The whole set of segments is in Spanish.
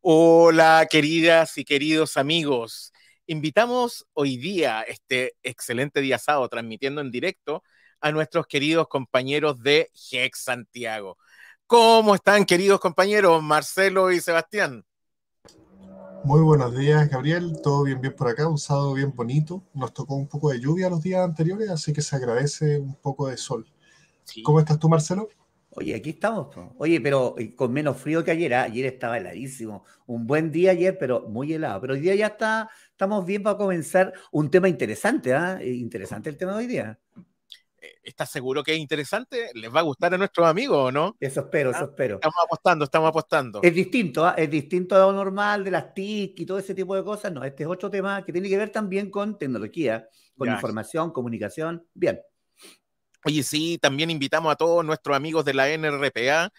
Hola, queridas y queridos amigos. Invitamos hoy día, este excelente día sábado, transmitiendo en directo a nuestros queridos compañeros de Hex Santiago. ¿Cómo están, queridos compañeros Marcelo y Sebastián? Muy buenos días, Gabriel. Todo bien, bien por acá. Un sábado bien bonito. Nos tocó un poco de lluvia los días anteriores, así que se agradece un poco de sol. ¿Cómo estás tú, Marcelo? Oye, aquí estamos. Oye, pero eh, con menos frío que ayer. ¿ah? Ayer estaba heladísimo. Un buen día ayer, pero muy helado. Pero hoy día ya está, estamos bien para comenzar un tema interesante. ¿ah? Eh, interesante el tema de hoy día. Eh, ¿Estás seguro que es interesante? ¿Les va a gustar a nuestros amigos o no? Eso espero, eso ah, espero. Estamos apostando, estamos apostando. Es distinto, es distinto a lo normal, de las TIC y todo ese tipo de cosas. No, este es otro tema que tiene que ver también con tecnología, con información, comunicación. Bien. Oye, sí, también invitamos a todos nuestros amigos de la NRPA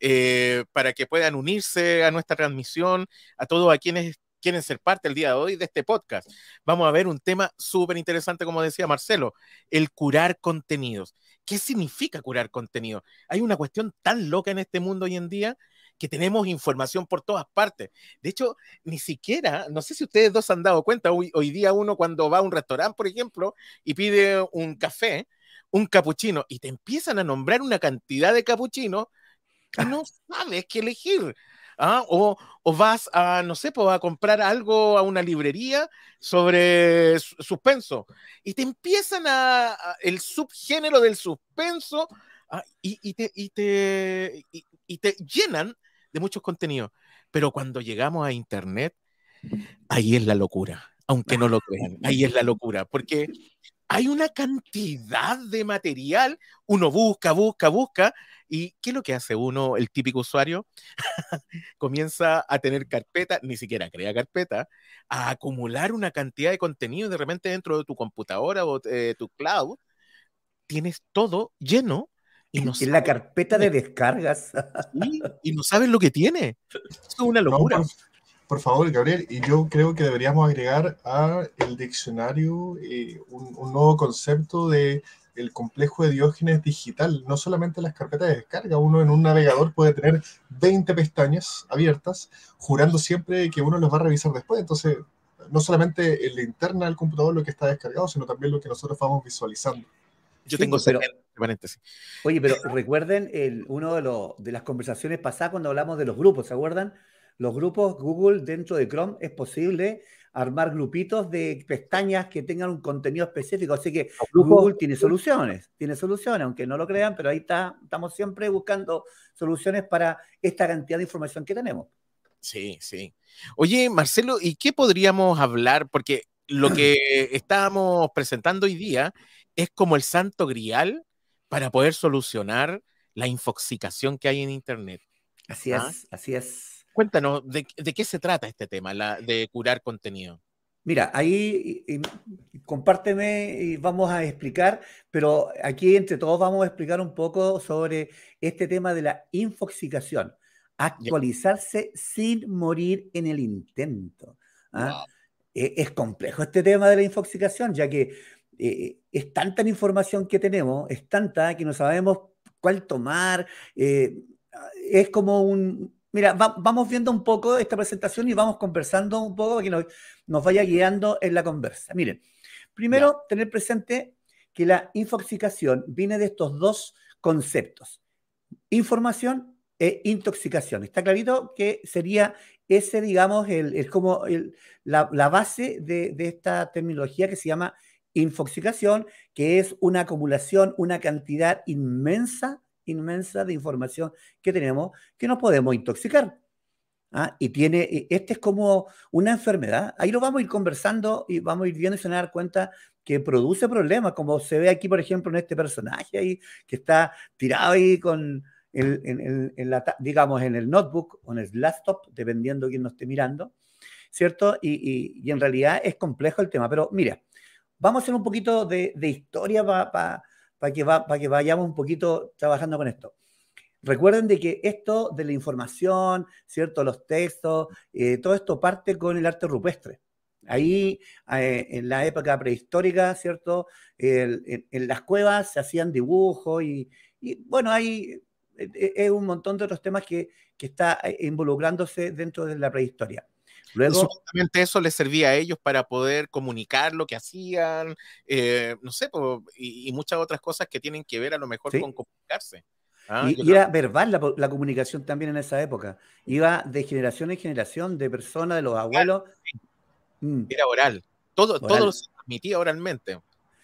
eh, para que puedan unirse a nuestra transmisión, a todos a quienes quieren ser parte el día de hoy de este podcast. Vamos a ver un tema súper interesante, como decía Marcelo, el curar contenidos. ¿Qué significa curar contenido? Hay una cuestión tan loca en este mundo hoy en día que tenemos información por todas partes. De hecho, ni siquiera, no sé si ustedes dos han dado cuenta, hoy, hoy día uno cuando va a un restaurante, por ejemplo, y pide un café, un capuchino y te empiezan a nombrar una cantidad de capuchinos no sabes qué elegir. ¿Ah? O, vas a, no sé, pues, a comprar algo a una librería sobre suspenso y te empiezan a, el subgénero del suspenso ¿ah? y, te, y, te, y te llenan de muchos contenidos. Pero cuando llegamos a Internet, ahí es la locura, aunque no lo crean, ahí es la locura, porque hay una cantidad de material, uno busca, busca, busca, y ¿qué es lo que hace uno, el típico usuario? Comienza a tener carpeta, ni siquiera crea carpeta, a acumular una cantidad de contenido de repente dentro de tu computadora o de tu cloud, tienes todo lleno y no en la carpeta de descargas. y no sabes lo que tiene. Es una locura. Por favor, Gabriel, y yo creo que deberíamos agregar a el diccionario eh, un, nuevo concepto de el complejo de Diógenes digital, no solamente las carpetas de descarga, uno en un navegador puede tener 20 pestañas abiertas, jurando siempre que uno los va a revisar después. Entonces, no solamente en la interna del computador lo que está descargado, sino también lo que nosotros vamos visualizando. Yo tengo pero, paréntesis. Oye, pero recuerden el, uno de, de las conversaciones pasadas cuando hablamos de los grupos, ¿se acuerdan? Los grupos Google dentro de Chrome es posible armar grupitos de pestañas que tengan un contenido específico. Así que Google tiene soluciones, tiene soluciones, aunque no lo crean, pero ahí está, estamos siempre buscando soluciones para esta cantidad de información que tenemos. Sí, sí. Oye, Marcelo, ¿y qué podríamos hablar? Porque lo que estábamos presentando hoy día es como el santo grial para poder solucionar la infoxicación que hay en Internet. Así ¿Ah? es, así es. Cuéntanos, ¿de, qué se trata este tema, la, de curar contenido? Mira, ahí compárteme y vamos a explicar, pero aquí entre todos vamos a explicar un poco sobre este tema de la infoxicación. Actualizarse sin morir en el intento. ¿ah? E, es complejo este tema de la infoxicación, ya que eh, es tanta la información que tenemos, es tanta que no sabemos cuál tomar. Eh, es como un, Mira, vamos viendo un poco esta presentación y vamos conversando un poco para que nos, vaya guiando en la conversa. Miren, primero tener presente que la infoxicación viene de estos dos conceptos, información e intoxicación. Está clarito que sería ese, digamos, el, como la, base de, de esta terminología que se llama infoxicación, que es una acumulación, una cantidad inmensa inmensa de información que tenemos que nos podemos intoxicar. ¿ah? Y tiene, este es como una enfermedad. Ahí lo vamos a ir conversando y vamos a ir viendo y se van a dar cuenta que produce problemas, como se ve aquí, por ejemplo, en este personaje ahí, que está tirado ahí con, el, en, la, digamos, en el notebook o en el laptop, dependiendo de quién nos esté mirando, ¿cierto? Y, y, en realidad es complejo el tema. Pero mira, vamos a hacer un poquito de, de historia para para que, va, para que vayamos un poquito trabajando con esto. Recuerden de que esto de la información, ¿cierto? Los textos, eh, todo esto parte con el arte rupestre. Ahí, eh, en la época prehistórica, ¿cierto? en, las cuevas se hacían dibujos y, bueno, hay es un montón de otros temas que, que está involucrándose dentro de la prehistoria. Luego, eso les servía a ellos para poder comunicar lo que hacían, eh, no sé, y, muchas otras cosas que tienen que ver a lo mejor con comunicarse. ¿ah? y, era verbal la, comunicación también en esa época. Iba de generación en generación, de personas, de los abuelos. Mm. Era oral. Todo, todo se transmitía oralmente.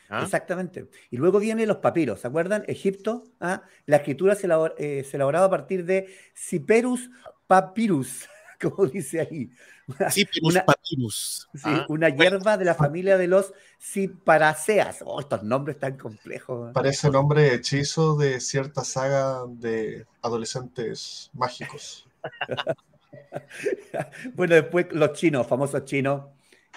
¿ah? Exactamente. Y luego vienen los papiros, ¿se acuerdan? Egipto, ¿ah? la escritura se, eh, se elaboraba a partir de Ciperus papyrus. Como dice ahí. una, papyrus. ¿ah? una hierba de la familia de los ciparaceas. Oh, estos nombres tan complejos. Parece nombre hechizo de cierta saga de adolescentes mágicos. bueno, después los chinos, famosos chinos,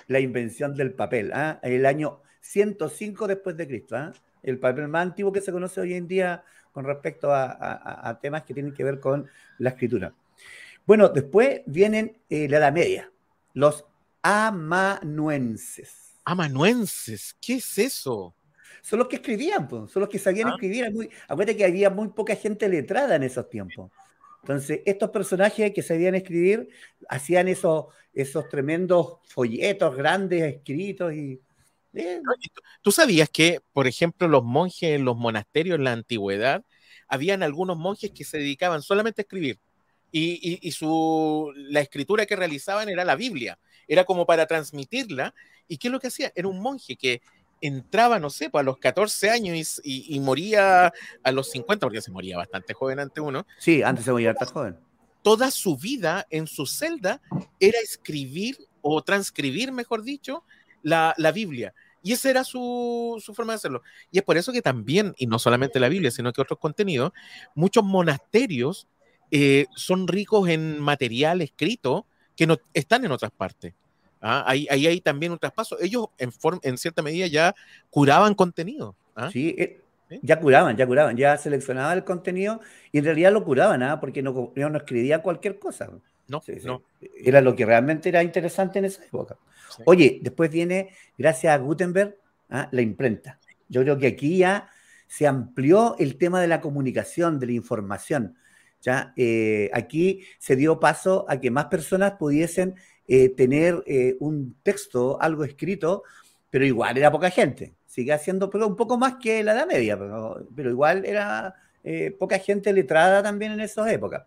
la invención del papel, ¿ah? el año 105 después de Cristo, ¿ah? el papel más antiguo que se conoce hoy en día con respecto a temas que tienen que ver con la escritura. Bueno, después vienen eh, la Edad Media, los amanuenses. Amanuenses, ¿qué es eso? Son los que escribían, son los que sabían ah. escribir. Muy, acuérdate que había muy poca gente letrada en esos tiempos. Entonces, estos personajes que sabían escribir hacían esos, esos tremendos folletos grandes escritos y. Eh. ¿Tú sabías que, por ejemplo, los monjes en los monasterios en la antigüedad, habían algunos monjes que se dedicaban solamente a escribir? Y, su, la escritura que realizaban era la Biblia, era como para transmitirla. ¿Y qué es lo que hacía? Era un monje que entraba, no sé, pues a los 14 años y, moría a los 50, porque se moría bastante joven ante uno. Sí, antes se moría tan joven. Toda su vida en su celda era escribir o transcribir, mejor dicho, la, la Biblia. Y esa era su, su, forma de hacerlo. Y es por eso que también, y no solamente la Biblia, sino que otros contenidos, muchos monasterios eh, son ricos en material escrito que no están en otras partes. ¿ah? Ahí, hay también un traspaso. Ellos, en, en cierta medida, ya curaban contenido. ¿ah? Eh, sí, ya curaban, ya curaban, ya seleccionaban el contenido y en realidad lo curaban, ¿ah? porque no, no escribía cualquier cosa. No, no. Era lo que realmente era interesante en esa época. Oye, después viene, gracias a Gutenberg, la imprenta. Yo creo que aquí ya se amplió el tema de la comunicación, de la información. ¿Ya? Eh, aquí se dio paso a que más personas pudiesen eh, tener eh, un texto, algo escrito, pero igual era poca gente. Sigue haciendo pero un poco más que la Edad Media, pero, pero igual era poca gente letrada también en esas épocas.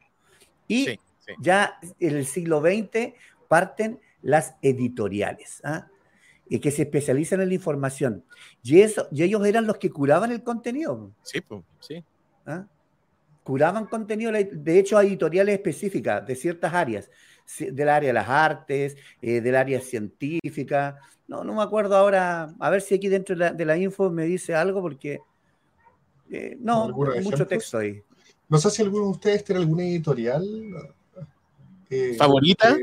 Y ya en el siglo XX parten las editoriales. ¿ah? que se especializan en la información. Y, eso, y ellos eran los que curaban el contenido. Sí, pues, sí. ¿Ah? Curaban contenido, de hecho, editoriales específicas de ciertas áreas, del área de las artes, eh, del área científica. No, no me acuerdo ahora, a ver si aquí dentro de la, info me dice algo, porque eh, no, mucho texto ahí. No sé si alguno de ustedes tiene alguna editorial. Eh, ¿Favorita?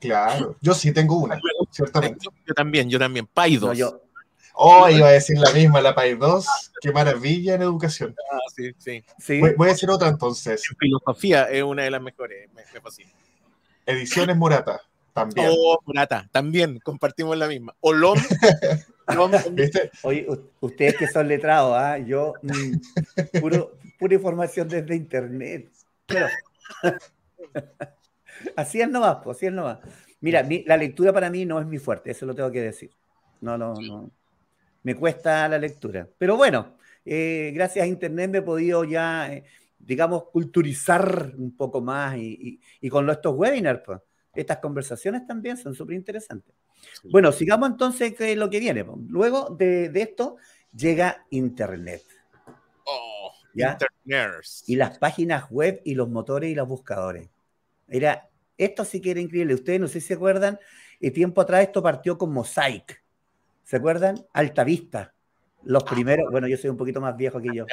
claro, yo sí tengo una, ciertamente. Yo, también, yo también, Paidos. yo, Oh, iba a decir la misma, la PAI 2. Qué maravilla en educación. Ah, sí, sí. sí. Voy, a decir otra entonces. filosofía es una de las mejores, me, fascina. Ediciones Murata, también. Oh, Murata, también, compartimos la misma. Olom. Oye, ustedes que son letrados, ¿ah? yo, mm, puro, pura información desde internet. Pero, así es nomás, pues, así es nomás. Mira, la lectura para mí no es mi fuerte, eso lo tengo que decir. No, no, no me cuesta la lectura. Pero bueno, eh, gracias a Internet me he podido ya, eh, digamos, culturizar un poco más y, con estos webinars, pues, estas conversaciones también son súper interesantes. Bueno, sigamos entonces con lo que viene. Pues. Luego de, esto llega Internet. Oh, ¿ya? Internet. Y las páginas web y los motores y los buscadores. Era, esto sí que era increíble. Ustedes no sé si se acuerdan, el tiempo atrás esto partió con Mosaic. ¿Se acuerdan? Altavista. Los ah. primeros, bueno, yo soy un poquito más viejo que yo.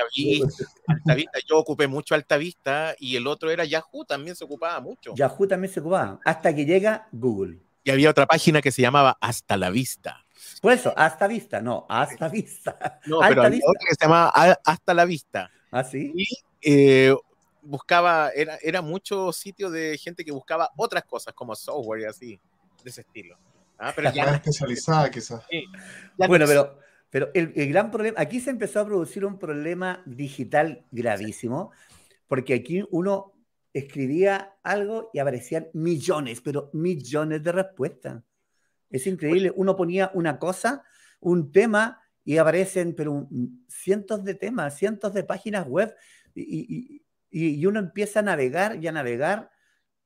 Altavista, yo ocupé mucho Altavista y el otro era Yahoo, también se ocupaba mucho. Yahoo también se ocupaba, hasta que llega Google. Y había otra página que se llamaba Hasta la Vista. Por eso, Hasta Vista, no, Hasta Vista. No, pero otra que se llamaba Hasta la Vista. ¿Ah, sí? Y eh, buscaba, era, era mucho sitio de gente que buscaba otras cosas como software y así, de ese estilo. ¿Ah? Pero ya, especializada quizás. bueno, pero, pero el, el, gran problema, aquí se empezó a producir un problema digital gravísimo, porque aquí uno escribía algo y aparecían millones, pero millones de respuestas. Es increíble. Uno ponía una cosa, un tema, y aparecen pero cientos de temas, cientos de páginas web, y, y, uno empieza a navegar y a navegar,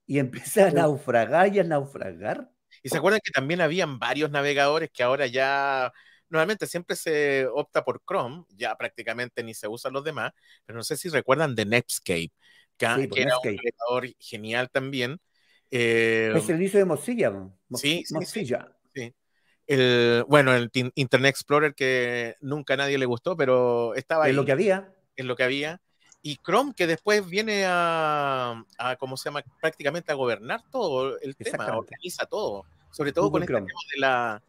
y empieza a naufragar y a naufragar. Y se acuerdan que también habían varios navegadores que ahora ya, normalmente siempre se opta por Chrome, ya prácticamente ni se usan los demás, pero no sé si recuerdan de Netscape, que, pues, era un navegador genial también. Eh, es el inicio de Mozilla. sí, Mozilla. Sí, El, bueno, el Internet Explorer que nunca a nadie le gustó, pero estaba ahí. Es lo que había. Es lo que había. Y Chrome, que después viene a, a, ¿cómo se llama? Prácticamente a gobernar todo el tema, organiza todo. Sobre todo con el tema de, la,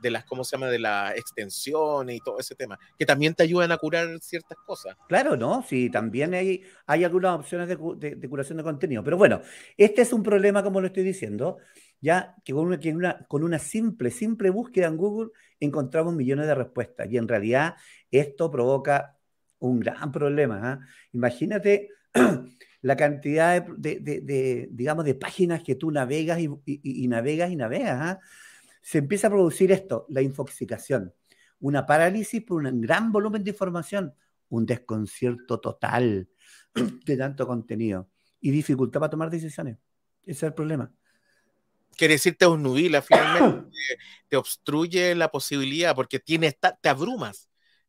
de las, ¿cómo se llama? De la extensión y todo ese tema, que también te ayudan a curar ciertas cosas. Claro, ¿no? Sí, también hay, hay algunas opciones de, de, curación de contenido. Pero bueno, este es un problema, como lo estoy diciendo, ya que con una, que una, con una simple, simple búsqueda en Google encontramos millones de respuestas. Y en realidad esto provoca un gran problema. ¿ah? Imagínate la cantidad de, digamos, de páginas que tú navegas y, navegas y navegas. ¿ah? Se empieza a producir esto, la infoxicación, una parálisis por un gran volumen de información, un desconcierto total de tanto contenido y dificultad para tomar decisiones. Ese es el problema. Quiere decir, te obnubila finalmente, te, obstruye la posibilidad porque tienes, te abrumas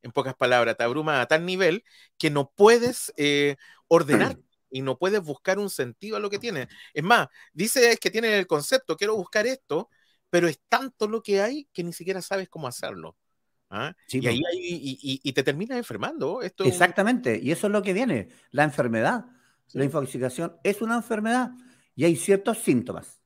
en pocas palabras, te abruma a tal nivel que no puedes eh, ordenar y no puedes buscar un sentido a lo que tienes. Es más, dice que tiene el concepto, quiero buscar esto, pero es tanto lo que hay que ni siquiera sabes cómo hacerlo. ¿ah? y, ahí y, te terminas enfermando. Esto Exactamente, y eso es lo que viene, la enfermedad. La infoxicación es una enfermedad y hay ciertos síntomas.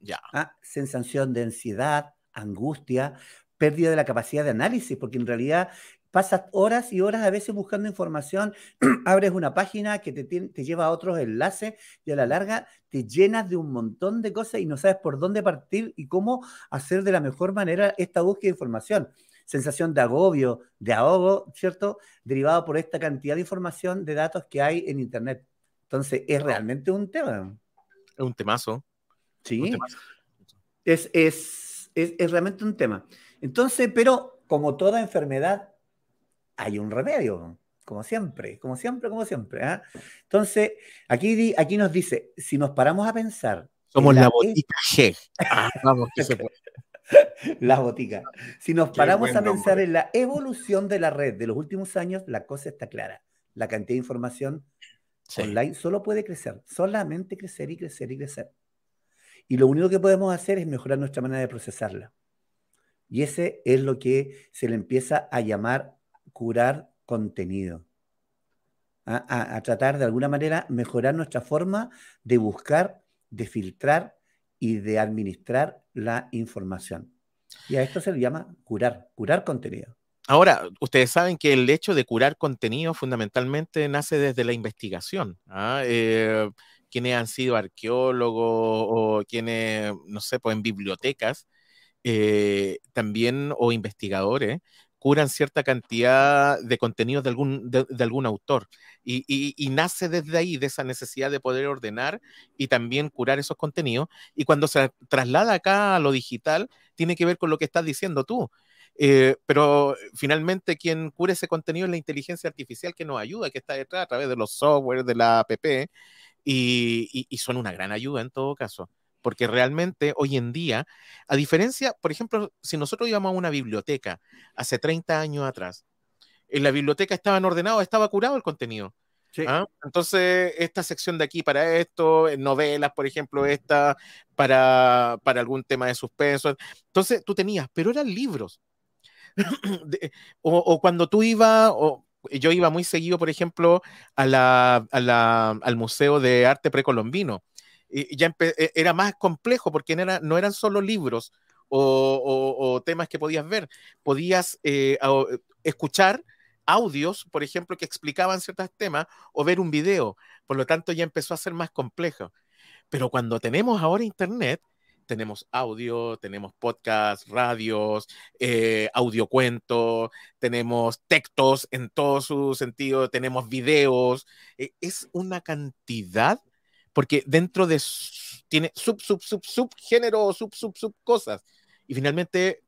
Ya. ¿Ah? Sensación de ansiedad, angustia, pérdida de la capacidad de análisis, porque en realidad pasas horas y horas a veces buscando información, abres una página que te, te, lleva a otros enlaces y a la larga te llenas de un montón de cosas y no sabes por dónde partir y cómo hacer de la mejor manera esta búsqueda de información. Sensación de agobio, de ahogo, ¿cierto? Derivado por esta cantidad de información, de datos que hay en Internet. Entonces, es realmente un tema. Es un temazo. Sí. Es, es, es, es realmente un tema. Entonces, pero como toda enfermedad, hay un remedio, como siempre, como siempre, como siempre. ¿ah? Entonces, aquí, aquí nos dice, si nos paramos a pensar... Somos la, botica G. Ah, vamos, que se puede. La botica. Si nos paramos a pensar en la evolución de la red de los últimos años, la cosa está clara. La cantidad de información online solo puede crecer, solamente crecer y crecer y crecer. Y lo único que podemos hacer es mejorar nuestra manera de procesarla. Y ese es lo que se le empieza a llamar curar contenido. A, tratar de alguna manera mejorar nuestra forma de buscar, de filtrar y de administrar la información. Y a esto se le llama curar, curar contenido. Ahora, ustedes saben que el hecho de curar contenido fundamentalmente nace desde la investigación. ¿ah? Eh, quienes han sido arqueólogos o quienes, no sé, pues en bibliotecas, eh, también o investigadores curan cierta cantidad de contenidos de algún, de, algún autor y, nace desde ahí, de esa necesidad de poder ordenar y también curar esos contenidos. Y cuando se traslada acá a lo digital, tiene que ver con lo que estás diciendo tú. Eh, pero finalmente quien cura ese contenido es la inteligencia artificial que nos ayuda, que está detrás a través de los software, de la app, y, y son una gran ayuda en todo caso porque realmente hoy en día, a diferencia, por ejemplo, si nosotros íbamos a una biblioteca hace 30 años atrás, en la biblioteca estaban ordenados, estaba curado el contenido. ¿ah? Entonces, esta sección de aquí para esto, novelas, por ejemplo, esta para, para algún tema de suspenso. Entonces, tú tenías, pero eran libros. o, cuando tú ibas, o, yo iba muy seguido, por ejemplo, a la, a la, al Museo de Arte Precolombino ya e, era más complejo porque no, era, no eran solo libros o, temas que podías ver, podías eh, escuchar audios, por ejemplo, que explicaban ciertos temas o ver un video. Por lo tanto, ya empezó a ser más complejo. Pero cuando tenemos ahora Internet, tenemos audio, tenemos podcast, radios, eh, audiocuentos, tenemos textos en todo su sentido, tenemos videos. Eh, es una cantidad, porque dentro de tiene sub, sub, sub, sub género, sub, sub, sub cosas. Y finalmente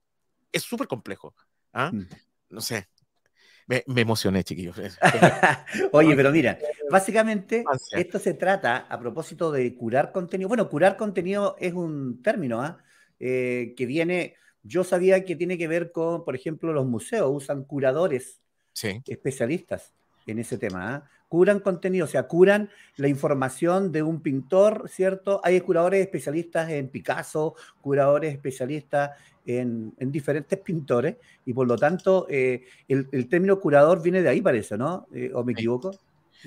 es súper complejo. ¿ah? Mm. No sé, me, emocioné, chiquillos. Oye, pero mira, básicamente esto se trata a propósito de curar contenido. Bueno, curar contenido es un término ¿ah? eh, que viene, yo sabía que tiene que ver con, por ejemplo, los museos usan curadores especialistas en ese tema. ¿ah? Curan contenido, o sea, curan la información de un pintor, ¿cierto? Hay curadores especialistas en Picasso, curadores especialistas en, diferentes pintores y por lo tanto eh, el, término curador viene de ahí, parece, ¿no? Eh, ¿O me equivoco?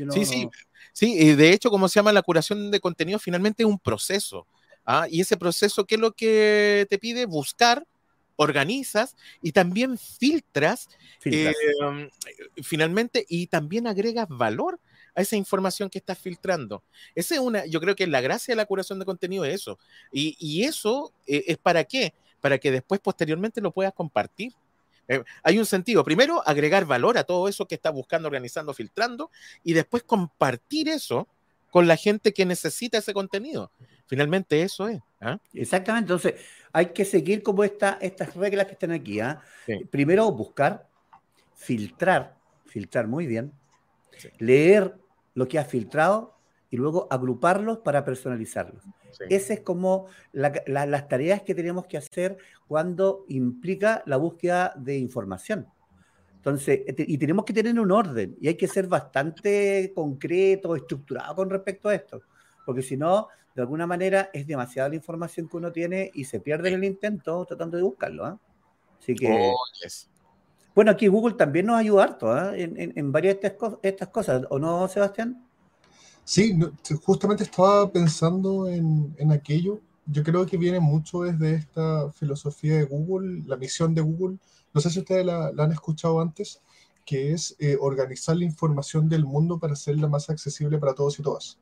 sí, sí, sí. De hecho, como se llama la curación de contenido, finalmente es un proceso. ¿ah? Y ese proceso, ¿qué es lo que te pide? Buscar, organizas y también filtras, eh, finalmente, y también agregas valor a esa información que estás filtrando. Esa es una, yo creo que la gracia de la curación de contenido es eso. Y, y eso es para qué? para que después posteriormente lo puedas compartir. Eh, hay un sentido. Primero, agregar valor a todo eso que estás buscando, organizando, filtrando, y después compartir eso con la gente que necesita ese contenido. Finalmente eso es. ¿ah? Exactamente. Entonces, hay que seguir como esta, estas reglas que están aquí. ¿ah? Primero, buscar, filtrar, filtrar muy bien, leer lo que has filtrado y luego agruparlos para personalizarlos. Esas es como las tareas que tenemos que hacer cuando implica la búsqueda de información. Entonces, y tenemos que tener un orden y hay que ser bastante concreto, estructurado con respecto a esto, porque si no, de alguna manera es demasiada la información que uno tiene y se pierde en el intento tratando de buscarlo. ¿ah? Así que... Oh, bueno, aquí Google también nos ayuda harto ¿ah? en, varias de estas cosas, ¿o no, Sebastián? Sí, justamente estaba pensando en, aquello. Yo creo que viene mucho desde esta filosofía de Google, la misión de Google. No sé si ustedes la, han escuchado antes, que es eh, organizar la información del mundo para hacerla más accesible para todos y todas.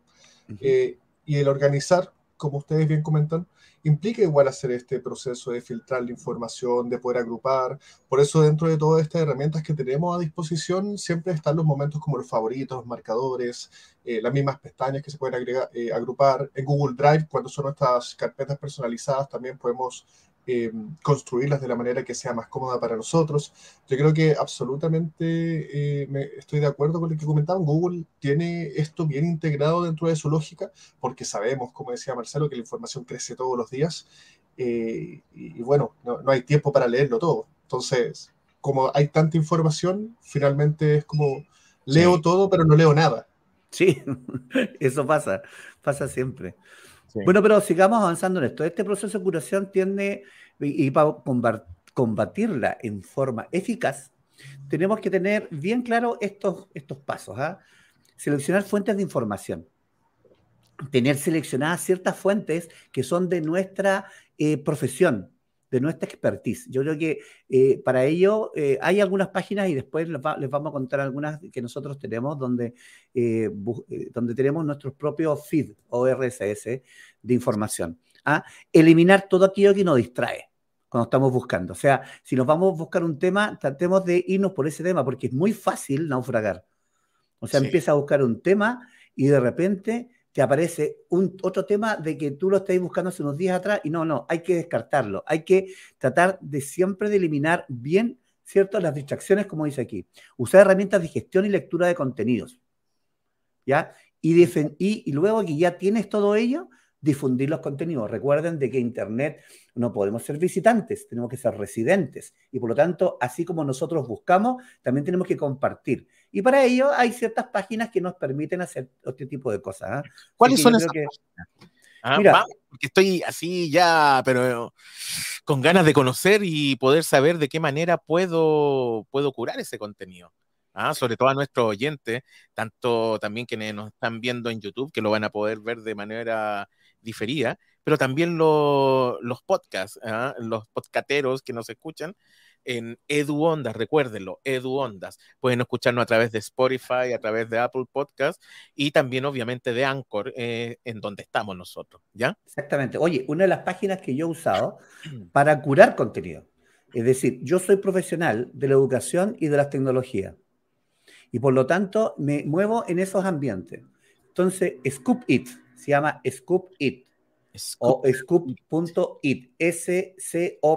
Eh, y el organizar, como ustedes bien comentan, implica igual hacer este proceso de filtrar la información, de poder agrupar. Por eso dentro de todas estas herramientas que tenemos a disposición siempre están los momentos como los favoritos, los marcadores, eh, las mismas pestañas que se pueden agregar, eh, agrupar. En Google Drive, cuando son nuestras carpetas personalizadas, también podemos eh, construirlas de la manera que sea más cómoda para nosotros. Yo creo que absolutamente me, estoy de acuerdo con lo que comentaban. Google tiene esto bien integrado dentro de su lógica, porque sabemos, como decía Marcelo, que la información crece todos los días y, bueno, no, no, hay tiempo para leerlo todo. Entonces, como hay tanta información, finalmente es como leo todo, pero no leo nada. Sí, eso pasa, pasa siempre. Bueno, pero sigamos avanzando en esto. Este proceso de curación tiene, y, para combatirla en forma eficaz, tenemos que tener bien claro estos, estos pasos. ¿ah? Seleccionar fuentes de información. Tener seleccionadas ciertas fuentes que son de nuestra eh, profesión, de nuestra expertise. Yo creo que eh, para ello eh, hay algunas páginas y después les, vamos a contar algunas que nosotros tenemos donde, eh, donde tenemos nuestros propios feed o RSS de información. ¿ah? Eliminar todo aquello que nos distrae cuando estamos buscando. O sea, si nos vamos a buscar un tema, tratemos de irnos por ese tema porque es muy fácil naufragar. O sea, empieza a buscar un tema y de repente te aparece un, otro tema de que tú lo estás buscando hace unos días atrás y no, no, hay que descartarlo. Hay que tratar de siempre de eliminar bien, ¿cierto? Las distracciones, como dice aquí. Usar herramientas de gestión y lectura de contenidos. ¿Ya? Y, y, y luego que ya tienes todo ello, difundir los contenidos. Recuerden de que Internet no podemos ser visitantes, tenemos que ser residentes. Y por lo tanto, así como nosotros buscamos, también tenemos que compartir. Y para ello hay ciertas páginas que nos permiten hacer este tipo de cosas. ¿ah? ¿Cuáles son esas páginas? Ah, Mira, porque estoy así ya, pero con ganas de conocer y poder saber de qué manera puedo, puedo curar ese contenido. ¿ah? sobre todo a nuestros oyentes, tanto también quienes nos están viendo en YouTube, que lo van a poder ver de manera diferida, pero también los podcasts, ¿ah? los podcateros que nos escuchan en Edu Ondas, recuérdenlo, Edu Ondas. Pueden escucharnos a través de Spotify, a través de Apple Podcast y también obviamente de Anchor, eh, en donde estamos nosotros, ¿ya? Exactamente. Oye, una de las páginas que yo he usado para curar contenido. Es decir, yo soy profesional de la educación y de las tecnologías. Y por lo tanto, me muevo en esos ambientes. Entonces, Scoop It, se llama Scoop It. O scoop.it, S-C-O-P-P.it.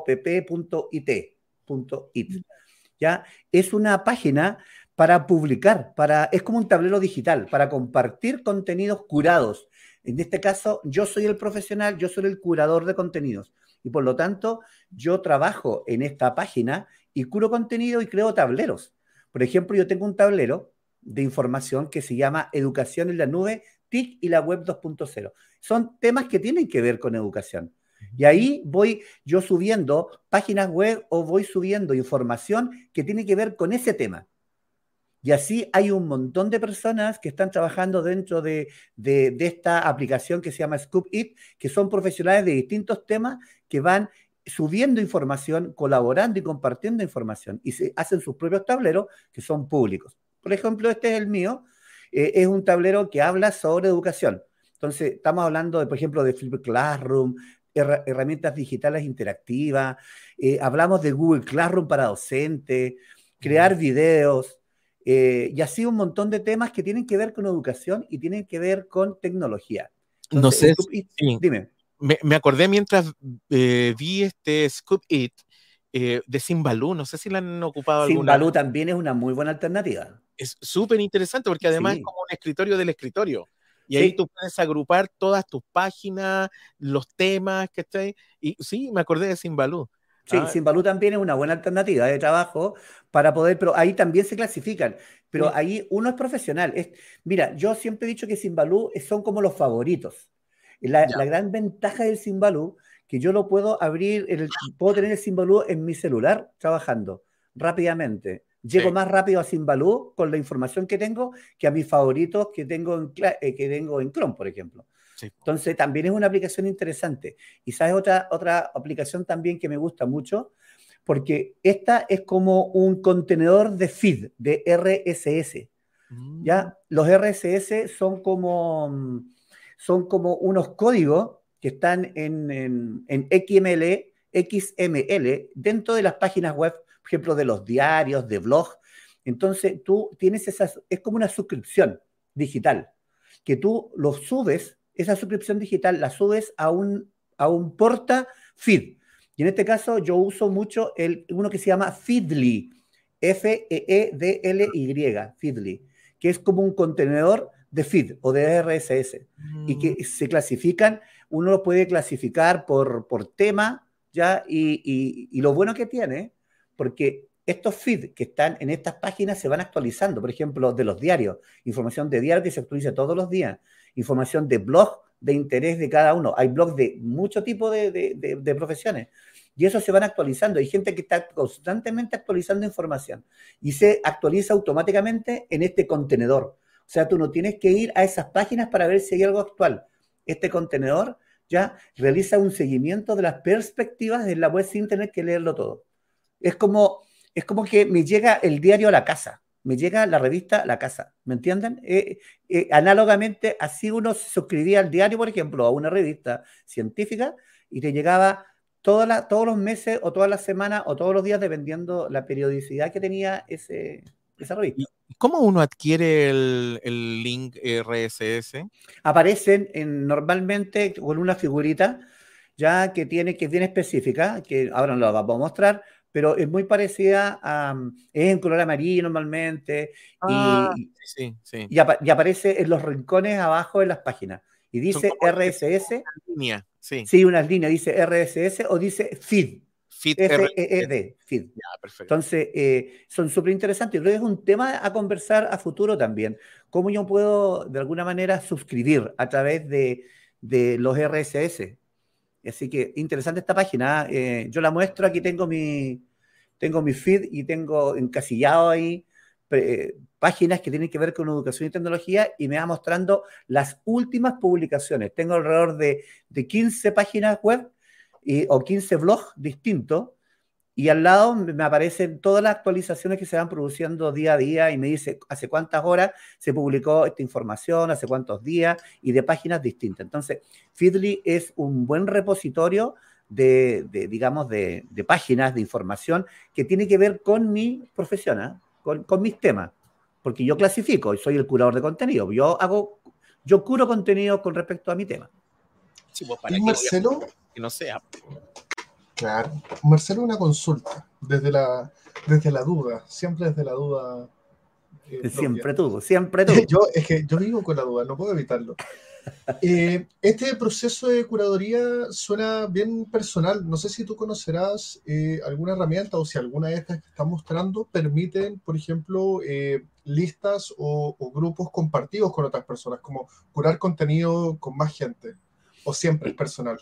¿Ya? Es una página para publicar, para, es como un tablero digital, para compartir contenidos curados. En este caso, yo soy el profesional, yo soy el curador de contenidos. Y por lo tanto, yo trabajo en esta página y curo contenido y creo tableros. Por ejemplo, yo tengo un tablero de información que se llama Educación en la Nube, TIC y la Web 2.0. Son temas que tienen que ver con educación. Y ahí voy yo subiendo páginas web o voy subiendo información que tiene que ver con ese tema. Y así hay un montón de personas que están trabajando dentro de, esta aplicación que se llama Scoop It, que son profesionales de distintos temas que van subiendo información, colaborando y compartiendo información y se hacen sus propios tableros que son públicos. Por ejemplo, este es el mío, eh, es un tablero que habla sobre educación. Entonces, estamos hablando, de, por ejemplo, de Flip Classroom, herramientas digitales interactivas, eh, hablamos de Google Classroom para docentes, crear videos, eh, y así un montón de temas que tienen que ver con educación y tienen que ver con tecnología. no sé, dime. Me, acordé mientras eh, vi este Scoop It de Simbalú, no sé si la han ocupado alguna. Simbalú también es una muy buena alternativa. Es súper interesante porque además es como un escritorio del escritorio. Y ahí tú puedes agrupar todas tus páginas, los temas que estés. Y sí, me acordé de Simbalú. Sí, ah. Simbalú también es una buena alternativa de trabajo para poder, pero ahí también se clasifican. Pero ahí uno es profesional. Es, mira, yo siempre he dicho que Simbalú son como los favoritos. La, la gran ventaja del Simbalú, que yo lo puedo abrir, el, puedo tener el Simbalú en mi celular trabajando rápidamente. Llego más rápido a Simbalú con la información que tengo que a mis favoritos que tengo en, eh, que tengo en Chrome, por ejemplo. Entonces, también es una aplicación interesante. Y sabes otra, otra aplicación también que me gusta mucho, porque esta es como un contenedor de feed, de RSS. ¿ya? Mm. Los RSS son como, son como unos códigos que están en, en, en XML, XML dentro de las páginas web ejemplo, de los diarios, de blogs. Entonces, tú tienes esas, es como una suscripción digital, que tú lo subes, esa suscripción digital la subes a un, a un porta feed. Y en este caso yo uso mucho el, uno que se llama Feedly, F-E-E-D-L-Y, Feedly, que es como un contenedor de feed o de RSS y que mm. se clasifican, uno lo puede clasificar por, por tema, ¿ya? Y, y, y, lo bueno que tiene porque estos feeds que están en estas páginas se van actualizando, por ejemplo, de los diarios, información de diario que se actualiza todos los días, información de blog de interés de cada uno. Hay blogs de mucho tipo de, profesiones y eso se van actualizando. Hay gente que está constantemente actualizando información y se actualiza automáticamente en este contenedor. O sea, tú no tienes que ir a esas páginas para ver si hay algo actual. Este contenedor ya realiza un seguimiento de las perspectivas de la web sin tener que leerlo todo. Es como, es como que me llega el diario a la casa, me llega la revista a la casa, ¿me entienden? Eh, eh, análogamente, así uno se suscribía al diario, por ejemplo, a una revista científica y te llegaba todos los meses o todas las semanas o todos los días, dependiendo la periodicidad que tenía ese, esa revista. ¿Cómo uno adquiere el, link RSS? Aparecen en, normalmente con una figurita ya que tiene que es bien específica, que ahora no lo vamos a mostrar, pero es muy parecida a. Es en color amarillo normalmente. y, ah, sí, sí. Y, aparece en los rincones abajo de las páginas. Y dice RSS. Una línea, sí. Sí, unas líneas. Dice RSS o dice feed. Feed. F-E-E-D. Feed. Ya, perfecto. Entonces, eh, son súper interesantes. Creo que es un tema a conversar a futuro también. Cómo yo puedo, de alguna manera, suscribir a través de, de los RSS Así que interesante esta página. Eh, yo la muestro, aquí tengo mi, tengo mi feed y tengo encasillado ahí páginas que tienen que ver con educación y tecnología y me va mostrando las últimas publicaciones. Tengo alrededor de, de 15 páginas web y, o 15 blogs distintos y al lado me aparecen todas las actualizaciones que se van produciendo día a día y me dice hace cuántas horas se publicó esta información, hace cuántos días y de páginas distintas. Entonces, Feedly es un buen repositorio de, digamos, de, páginas de información que tiene que ver con mi profesión, ¿ah? con, mis temas, porque yo clasifico y soy el curador de contenido. Yo hago, yo curo contenido con respecto a mi tema. Sí, pues, ¿Y Marcelo? Que no sea. Claro. Marcelo, una consulta, desde la, desde la duda, siempre desde la duda. Eh, siempre tú, siempre tú. yo, es que yo vivo con la duda, no puedo evitarlo. Eh, este proceso de curaduría suena bien personal. No sé si tú conocerás eh, alguna herramienta o si alguna de estas que estás mostrando permiten, por ejemplo, listas o, grupos compartidos con otras personas, como curar contenido con más gente, o siempre es personal.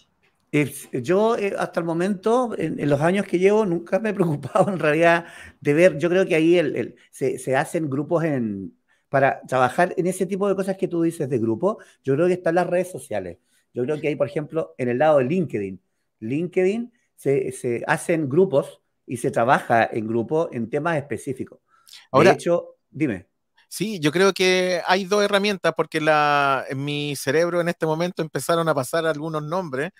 Yo eh, hasta el momento, en, los años que llevo, nunca me he preocupado en realidad de ver, yo creo que ahí el, se, hacen grupos en, para trabajar en ese tipo de cosas que tú dices de grupo, yo creo que están las redes sociales. Yo creo que hay, por ejemplo, en el lado de LinkedIn, LinkedIn se, hacen grupos y se trabaja en grupo en temas específicos. Ahora, de hecho, dime. Sí, yo creo que hay dos herramientas porque la, en mi cerebro en este momento empezaron a pasar algunos nombres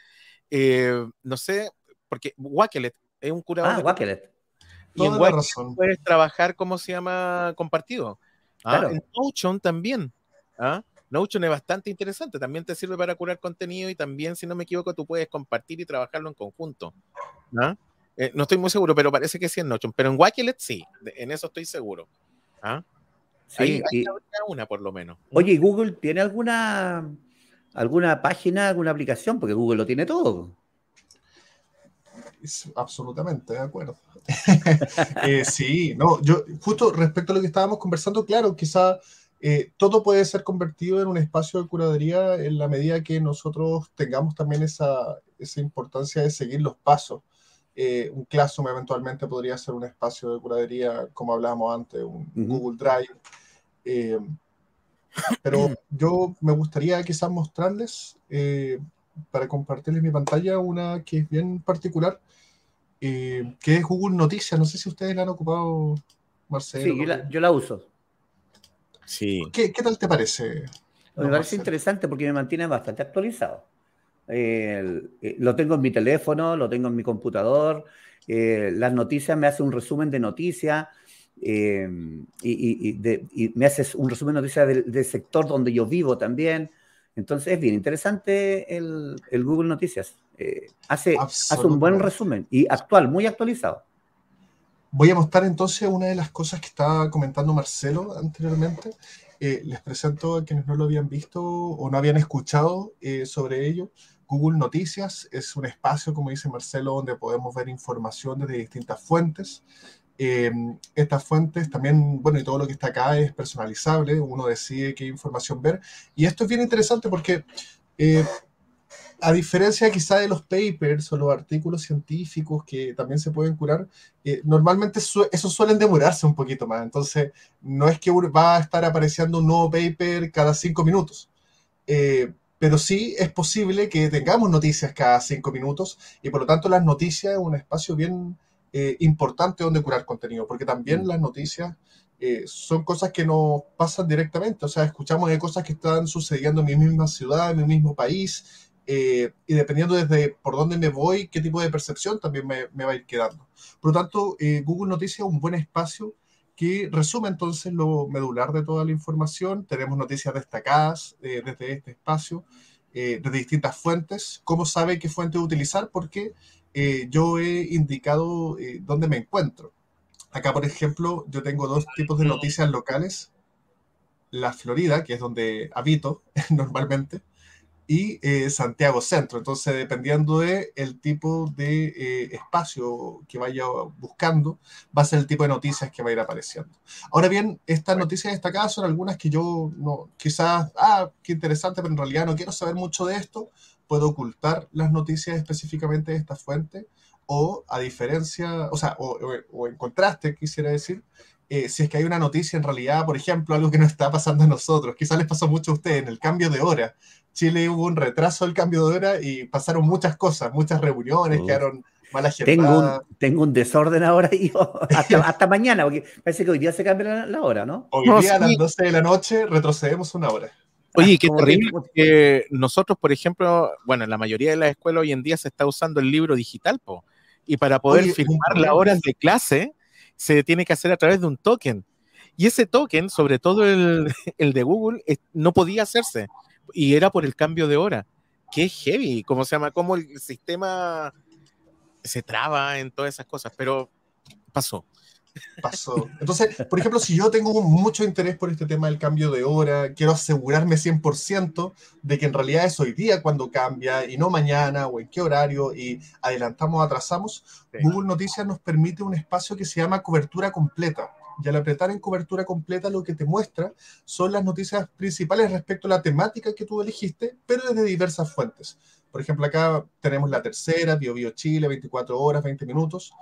eh, no sé, porque Wakelet es un curador. Ah, Wakelet. Y en Wakelet puedes trabajar, ¿cómo se llama? Compartido. ¿ah? En Notion también. ¿ah? Notion es bastante interesante, también te sirve para curar contenido y también, si no me equivoco, tú puedes compartir y trabajarlo en conjunto. ¿ah? Eh, no estoy muy seguro, pero parece que sí en Notion. Pero en Wakelet sí, en eso estoy seguro. Sí, Ahí, una por lo menos. Oye, ¿y Google tiene alguna alguna página, alguna aplicación, porque Google lo tiene todo. absolutamente de acuerdo. Eh, sí, no, yo justo respecto a lo que estábamos conversando, claro, quizá eh, todo puede ser convertido en un espacio de curaduría en la medida que nosotros tengamos también esa, esa importancia de seguir los pasos. Eh, un Classroom eventualmente podría ser un espacio de curaduría, como hablábamos antes, un Google Drive. Pero yo me gustaría quizás mostrarles, eh, para compartirles mi pantalla, una que es bien particular, eh, que es Google Noticias. No sé si ustedes la han ocupado, Marcelo. Sí, yo la, uso. Sí. ¿Qué, tal te parece? Me parece interesante porque me mantiene bastante actualizado. Eh, lo tengo en mi teléfono, lo tengo en mi computador. las noticias me hace un resumen de noticias eh, y, me haces un resumen de noticias del, sector donde yo vivo también. Entonces es bien interesante el, Google Noticias. Eh, hace, hace un buen resumen y actual, muy actualizado. Voy a mostrar entonces una de las cosas que estaba comentando Marcelo anteriormente. Eh, les presento a quienes no lo habían visto o no habían escuchado sobre ello. Google Noticias es un espacio, como dice Marcelo, donde podemos ver información desde distintas fuentes. Em, estas fuentes también, bueno, y todo lo que está acá es personalizable, uno decide qué información ver. Y esto es bien interesante porque, eh, a diferencia quizá de los papers o los artículos científicos que también se pueden curar, eh, normalmente esos suelen demorarse un poquito más. Entonces, no es que va a estar apareciendo un nuevo paper cada cinco minutos. Eh, pero sí es posible que tengamos noticias cada cinco minutos y por lo tanto las noticias es un espacio bien eh, importante donde curar contenido, porque también mm. las noticias eh, son cosas que nos pasan directamente, o sea, escuchamos de cosas que están sucediendo en mi misma ciudad, en mi mismo país, eh, y dependiendo desde por dónde me voy, qué tipo de percepción también me, me va a ir quedando. Por lo tanto, Google Noticias es un buen espacio que resume entonces lo medular de toda la información. Tenemos noticias destacadas desde este espacio, desde distintas fuentes. ¿Cómo sabe qué fuente utilizar? Porque eh, yo he indicado eh, dónde me encuentro. Acá, por ejemplo, yo tengo dos tipos de noticias locales. La Florida, que es donde habito normalmente, y eh, Santiago Centro. Entonces, dependiendo del el tipo de espacio que vaya buscando, va a ser el tipo de noticias que va a ir apareciendo. Ahora bien, estas noticias destacadas son algunas que yo no, quizás, ah, qué interesante, pero en realidad no quiero saber mucho de esto, puedo ocultar las noticias específicamente de esta fuente o a diferencia, o sea, o, en contraste, quisiera decir, eh, si es que hay una noticia en realidad, por ejemplo, algo que no está pasando a nosotros, quizás les pasó mucho a ustedes en el cambio de hora. Chile hubo un retraso del cambio de hora y pasaron muchas cosas, muchas reuniones, quedaron mal tengo un, tengo un desorden ahora y hasta, mañana, porque parece que hoy día se cambia la, hora, ¿no? Hoy día a las 12 de la noche retrocedemos una hora. Oye, qué terrible, porque nosotros, por ejemplo, bueno, en la mayoría de las escuelas hoy en día se está usando el libro digital, po, y para poder firmar las horas de clase se tiene que hacer a través de un token. Y ese token, sobre todo el, el de Google, no podía hacerse, y era por el cambio de hora. Qué heavy, ¿cómo se llama? Cómo el sistema se traba en todas esas cosas, pero pasó. Pasó. Entonces, por ejemplo, si yo tengo mucho interés por este tema del cambio de hora, quiero asegurarme 100% de que en realidad es hoy día cuando cambia y no mañana o en qué horario y adelantamos atrasamos, Google Noticias nos permite un espacio que se llama cobertura completa. Y al apretar en cobertura completa lo que te muestra son las noticias principales respecto a la temática que tú elegiste, pero desde diversas fuentes. Por ejemplo, acá tenemos la tercera, Bio Bio Chile, 24 horas, 20 minutos.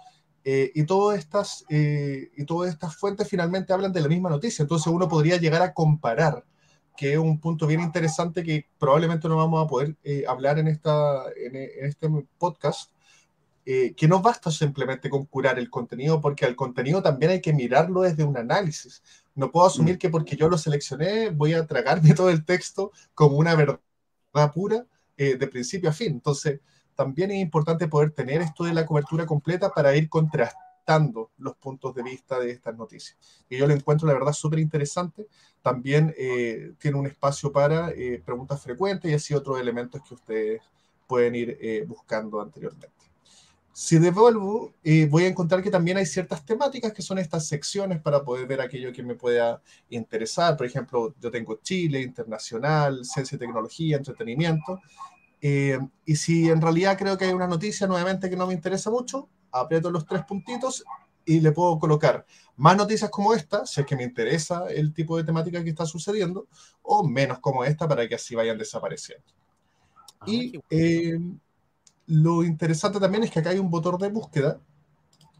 Eh, y, todas estas, eh, y todas estas fuentes finalmente hablan de la misma noticia. Entonces uno podría llegar a comparar, que es un punto bien interesante que probablemente no vamos a poder eh, hablar en, esta, en, este podcast, que no basta simplemente con curar el contenido, porque al contenido también hay que mirarlo desde un análisis. No puedo asumir mm. que porque yo lo seleccioné voy a tragarme todo el texto como una verdad pura de principio a fin. Entonces, también es importante poder tener esto de la cobertura completa para ir contrastando los puntos de vista de estas noticias. Y yo lo encuentro, la verdad, súper interesante. También eh, tiene un espacio para eh, preguntas frecuentes y así otros elementos que ustedes pueden ir eh, buscando anteriormente. Si devuelvo, voy a encontrar que también hay ciertas temáticas que son estas secciones para poder ver aquello que me pueda interesar. Por ejemplo, yo tengo Chile, internacional, ciencia y tecnología, entretenimiento. Eh, y si en realidad creo que hay una noticia nuevamente que no me interesa mucho, aprieto los tres puntitos y le puedo colocar más noticias como esta, si es que me interesa el tipo de temática que está sucediendo, o menos como esta para que así vayan desapareciendo. Ah, y eh, lo interesante también es que acá hay un motor de búsqueda,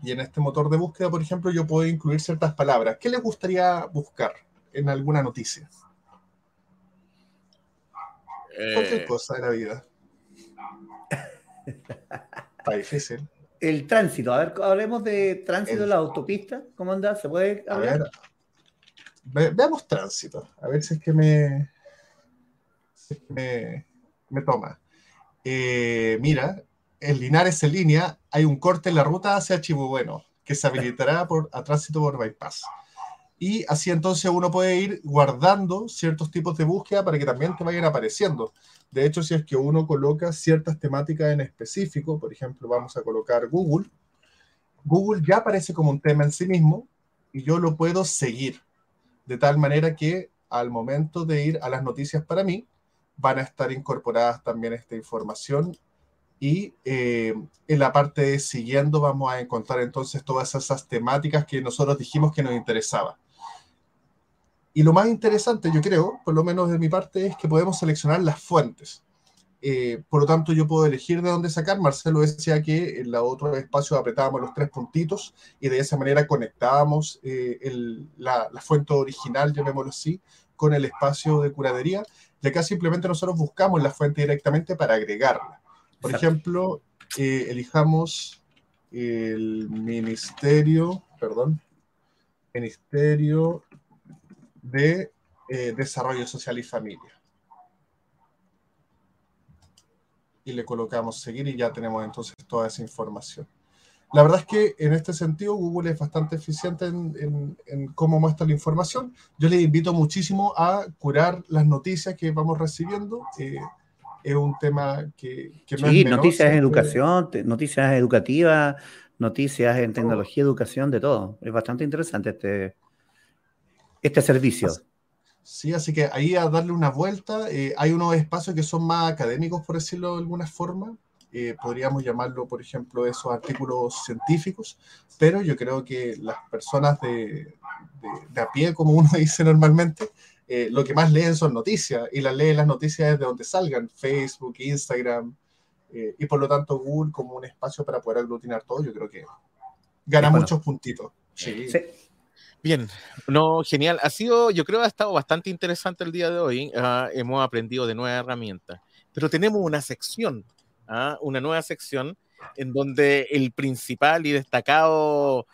y en este motor de búsqueda, por ejemplo, yo puedo incluir ciertas palabras. ¿Qué les gustaría buscar en alguna noticia? Cualquier eh, cosa de la vida. Está difícil. El tránsito, a ver, hablemos de tránsito en la autopista. ¿Cómo anda? ¿Se puede hablar? veamos tránsito, a ver si es que me, me, toma. Eh, mira, en Linares en línea hay un corte en la ruta hacia Chibubueno que se habilitará por, a tránsito por bypass. Y así entonces uno puede ir guardando ciertos tipos de búsqueda para que también te vayan apareciendo. De hecho, si es que uno coloca ciertas temáticas en específico, por ejemplo, vamos a colocar Google, Google ya aparece como un tema en sí mismo y yo lo puedo seguir. De tal manera que al momento de ir a las noticias para mí, van a estar incorporadas también esta información y eh, en la parte de siguiendo vamos a encontrar entonces todas esas temáticas que nosotros dijimos que nos interesaba. Y lo más interesante, yo creo, por lo menos de mi parte, es que podemos seleccionar las fuentes. Eh, por lo tanto, yo puedo elegir de dónde sacar. Marcelo decía que en la otro espacio apretábamos los tres puntitos y de esa manera conectábamos eh, la, fuente original, llamémoslo así, con el espacio de curaduría. Y acá simplemente nosotros buscamos la fuente directamente para agregarla. Por ejemplo, eh, elijamos el ministerio, perdón, ministerio de eh, Desarrollo Social y Familia. Y le colocamos seguir y ya tenemos entonces toda esa información. La verdad es que en este sentido Google es bastante eficiente en, cómo muestra la información. Yo les invito muchísimo a curar las noticias que vamos recibiendo. Eh, es un tema que, que no sí, noticias en educación, noticias educativas, noticias en tecnología, educación, de todo. Es bastante interesante este, este servicio. Sí, así que ahí a darle una vuelta, eh, hay unos espacios que son más académicos, por decirlo de alguna forma. Eh, podríamos llamarlo, por ejemplo, esos artículos científicos, pero yo creo que las personas de, de, a pie, como uno dice normalmente, eh, lo que más leen son noticias y las leen las noticias desde donde salgan, Facebook, Instagram, y por lo tanto Google como un espacio para poder aglutinar todo, yo creo que gana muchos puntitos. sí. Bien, no, genial. Ha sido, yo creo, ha estado bastante interesante el día de hoy. Ah, hemos aprendido de nuevas herramientas, pero tenemos una sección, ¿ah? una nueva sección en donde el principal y destacado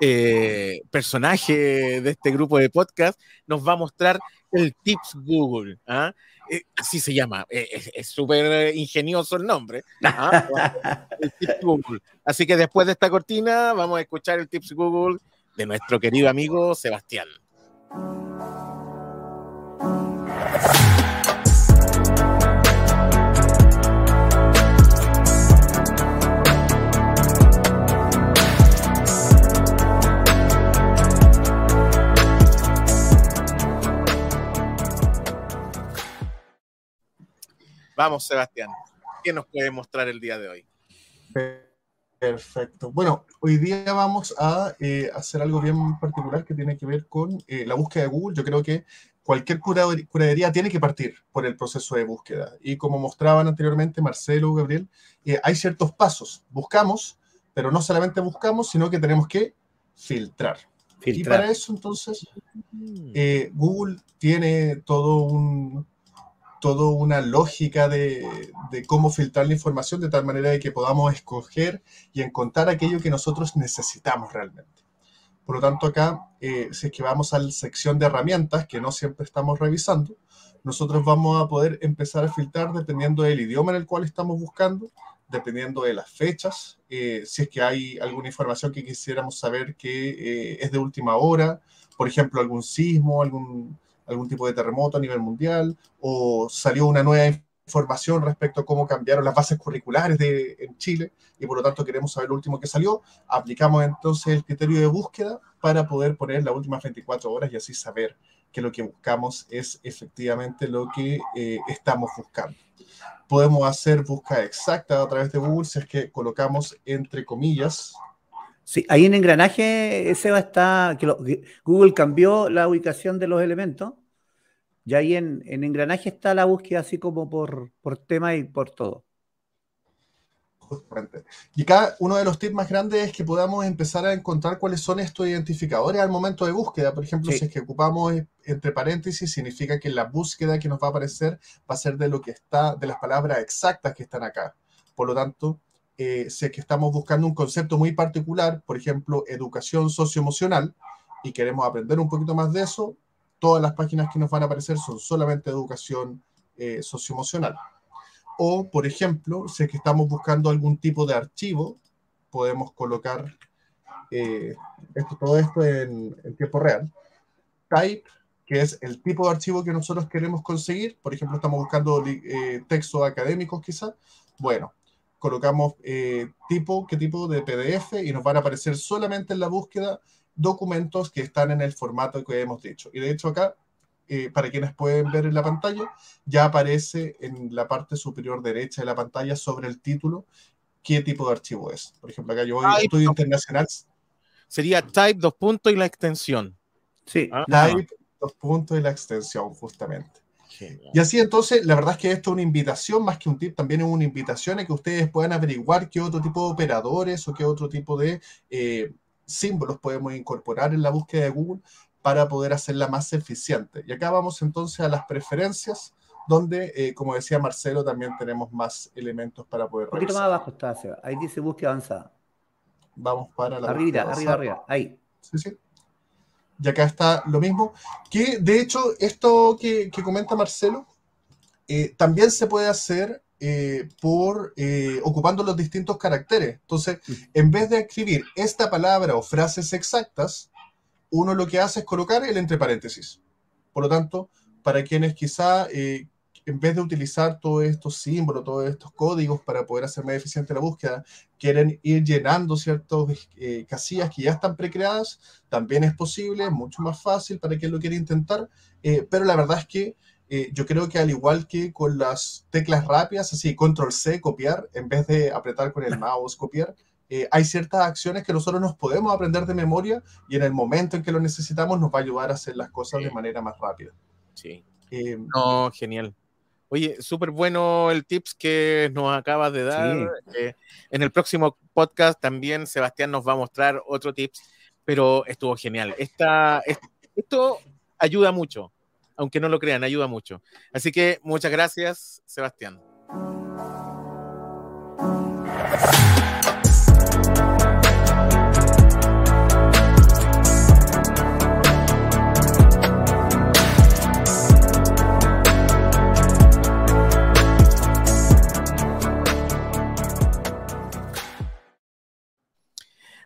eh, personaje de este grupo de podcast nos va a mostrar el Tips Google. ¿ah? Eh, así se llama, eh, es súper ingenioso el nombre. el Tips Google. Así que después de esta cortina vamos a escuchar el Tips Google de nuestro querido amigo Sebastián. Vamos, Sebastián, ¿qué nos puede mostrar el día de hoy? Perfecto. Bueno, hoy día vamos a eh, hacer algo bien particular que tiene que ver con eh, la búsqueda de Google. Yo creo que cualquier curaduría tiene que partir por el proceso de búsqueda. Y como mostraban anteriormente Marcelo, Gabriel, eh, hay ciertos pasos. Buscamos, pero no solamente buscamos, sino que tenemos que filtrar. filtrar. Y para eso, entonces. Google tiene todo un, toda una lógica de, cómo filtrar la información de tal manera de que podamos escoger y encontrar aquello que nosotros necesitamos realmente. Por lo tanto, acá, eh, si es que vamos a la sección de herramientas, que no siempre estamos revisando, nosotros vamos a poder empezar a filtrar dependiendo del idioma en el cual estamos buscando, dependiendo de las fechas, eh, si es que hay alguna información que quisiéramos saber que eh, es de última hora, por ejemplo, algún sismo, algún, algún tipo de terremoto a nivel mundial, o salió una nueva información respecto a cómo cambiaron las bases curriculares de, en Chile, y por lo tanto queremos saber lo último que salió, aplicamos entonces el criterio de búsqueda para poder poner las últimas 24 horas y así saber que lo que buscamos es efectivamente lo que eh, estamos buscando. Podemos hacer búsqueda exacta a través de Google si es que colocamos entre comillas. Sí, ahí en engranaje, Seba, está, que, Google cambió la ubicación de los elementos, y ahí en, engranaje está la búsqueda así como por, por tema y por todo. Justamente. Y acá uno de los tips más grandes es que podamos empezar a encontrar cuáles son estos identificadores al momento de búsqueda. Por ejemplo, si es que ocupamos entre paréntesis, significa que la búsqueda que nos va a aparecer va a ser de lo que está, de las palabras exactas que están acá. Por lo tanto, eh, si es que estamos buscando un concepto muy particular, por ejemplo, educación socioemocional, y queremos aprender un poquito más de eso, todas las páginas que nos van a aparecer son solamente educación eh, socioemocional. O, por ejemplo, si es que estamos buscando algún tipo de archivo, podemos colocar eh, esto, todo esto en, en, tiempo real. Type, que es el tipo de archivo que nosotros queremos conseguir. Por ejemplo, estamos buscando eh, textos académicos quizá. Bueno, colocamos eh, tipo, qué tipo de PDF y nos van a aparecer solamente en la búsqueda documentos que están en el formato que hemos dicho. Y de hecho acá, eh, para quienes pueden ver en la pantalla, ya aparece en la parte superior derecha de la pantalla sobre el título qué tipo de archivo es. Por ejemplo, acá yo voy a estudio internacional. Sería type, dos puntos y la extensión. Sí. Ah. type, dos puntos y la extensión, justamente. Y así entonces, la verdad es que esto es una invitación, más que un tip, también es una invitación a que ustedes puedan averiguar qué otro tipo de operadores o qué otro tipo de eh, símbolos podemos incorporar en la búsqueda de Google para poder hacerla más eficiente. Y acá vamos entonces a las preferencias, donde, eh, como decía Marcelo, también tenemos más elementos para poder Un poquito más abajo está, Ahí dice búsqueda avanzada. Vamos para la Arriba, arriba, arriba. Ahí. Sí, sí y acá está lo mismo, que de hecho esto que, comenta Marcelo eh, también se puede hacer eh, por eh, ocupando los distintos caracteres. Entonces, en vez de escribir esta palabra o frases exactas, uno lo que hace es colocar el entre paréntesis. Por lo tanto, para quienes quizá en vez de utilizar todos estos símbolos, todos estos códigos para poder hacer más eficiente la búsqueda, quieren ir llenando ciertas eh, casillas que ya están precreadas, también es posible, es mucho más fácil para quien lo quiera intentar, eh, pero la verdad es que eh, yo creo que al igual que con las teclas rápidas, así control C, copiar, en vez de apretar con el mouse, copiar, hay ciertas acciones que nosotros nos podemos aprender de memoria y en el momento en que lo necesitamos nos va a ayudar a hacer las cosas de manera más rápida. Sí. no, genial. Oye, súper bueno el tips que nos acabas de dar. Eh, en el próximo podcast también Sebastián nos va a mostrar otro tips pero estuvo genial. Esta, esto ayuda mucho, aunque no lo crean, ayuda mucho. Así que muchas gracias, Sebastián.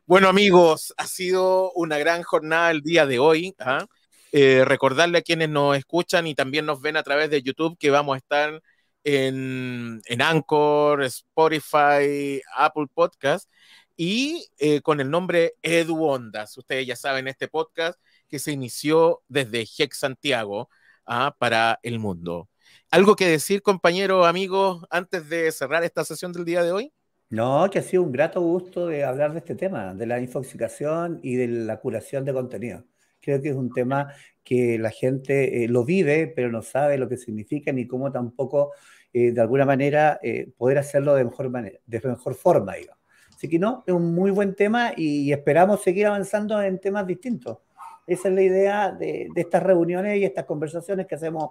Bueno, amigos, ha sido una gran jornada el día de hoy. ¿ah? Eh, recordarle a quienes nos escuchan y también nos ven a través de YouTube que vamos a estar en, en Anchor, Spotify, Apple Podcast y eh, con el nombre Edu Ondas. Ustedes ya saben este podcast que se inició desde Hex Santiago ¿ah? para el mundo. ¿Algo que decir, compañeros, amigos, antes de cerrar esta sesión del día de hoy? No, que ha sido un grato gusto de hablar de este tema, de la infoxicación y de la curación de contenido. Creo que es un tema que la gente eh, lo vive, pero no sabe lo que significa ni cómo tampoco, eh, de alguna manera, eh, poder hacerlo de mejor, manera, de mejor forma. Digamos. Así que no, es un muy buen tema y esperamos seguir avanzando en temas distintos. Esa es la idea de, de estas reuniones y estas conversaciones que hacemos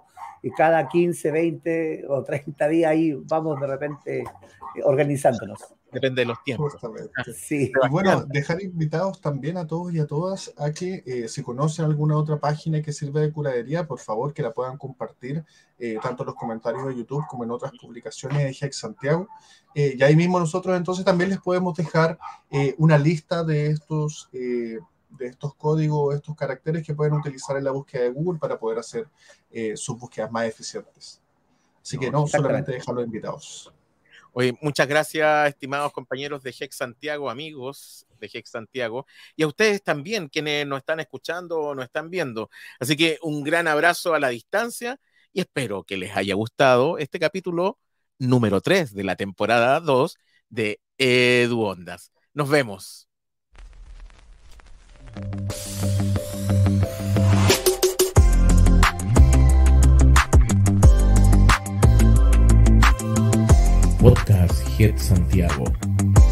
cada 15, 20 o 30 días ahí vamos de repente organizándonos. Depende de los tiempos. Ah, sí. Y bueno, dejar invitados también a todos y a todas a que eh, si conocen alguna otra página que sirve de curadería, por favor que la puedan compartir eh, tanto en los comentarios de YouTube como en otras publicaciones de Hex Santiago. Eh, y ahí mismo nosotros entonces también les podemos dejar una lista de estos de estos códigos, estos caracteres que pueden utilizar en la búsqueda de Google para poder hacer sus búsquedas más eficientes. Así que no, solamente dejarlos invitados. Oye, muchas gracias, estimados compañeros de Hex Santiago, amigos de Hex Santiago, y a ustedes también, quienes nos están escuchando o nos están viendo. Así que un gran abrazo a la distancia y espero que les haya gustado este capítulo número 3 de la temporada 2 de Edu Ondas. Nos vemos. Podcast Head Santiago.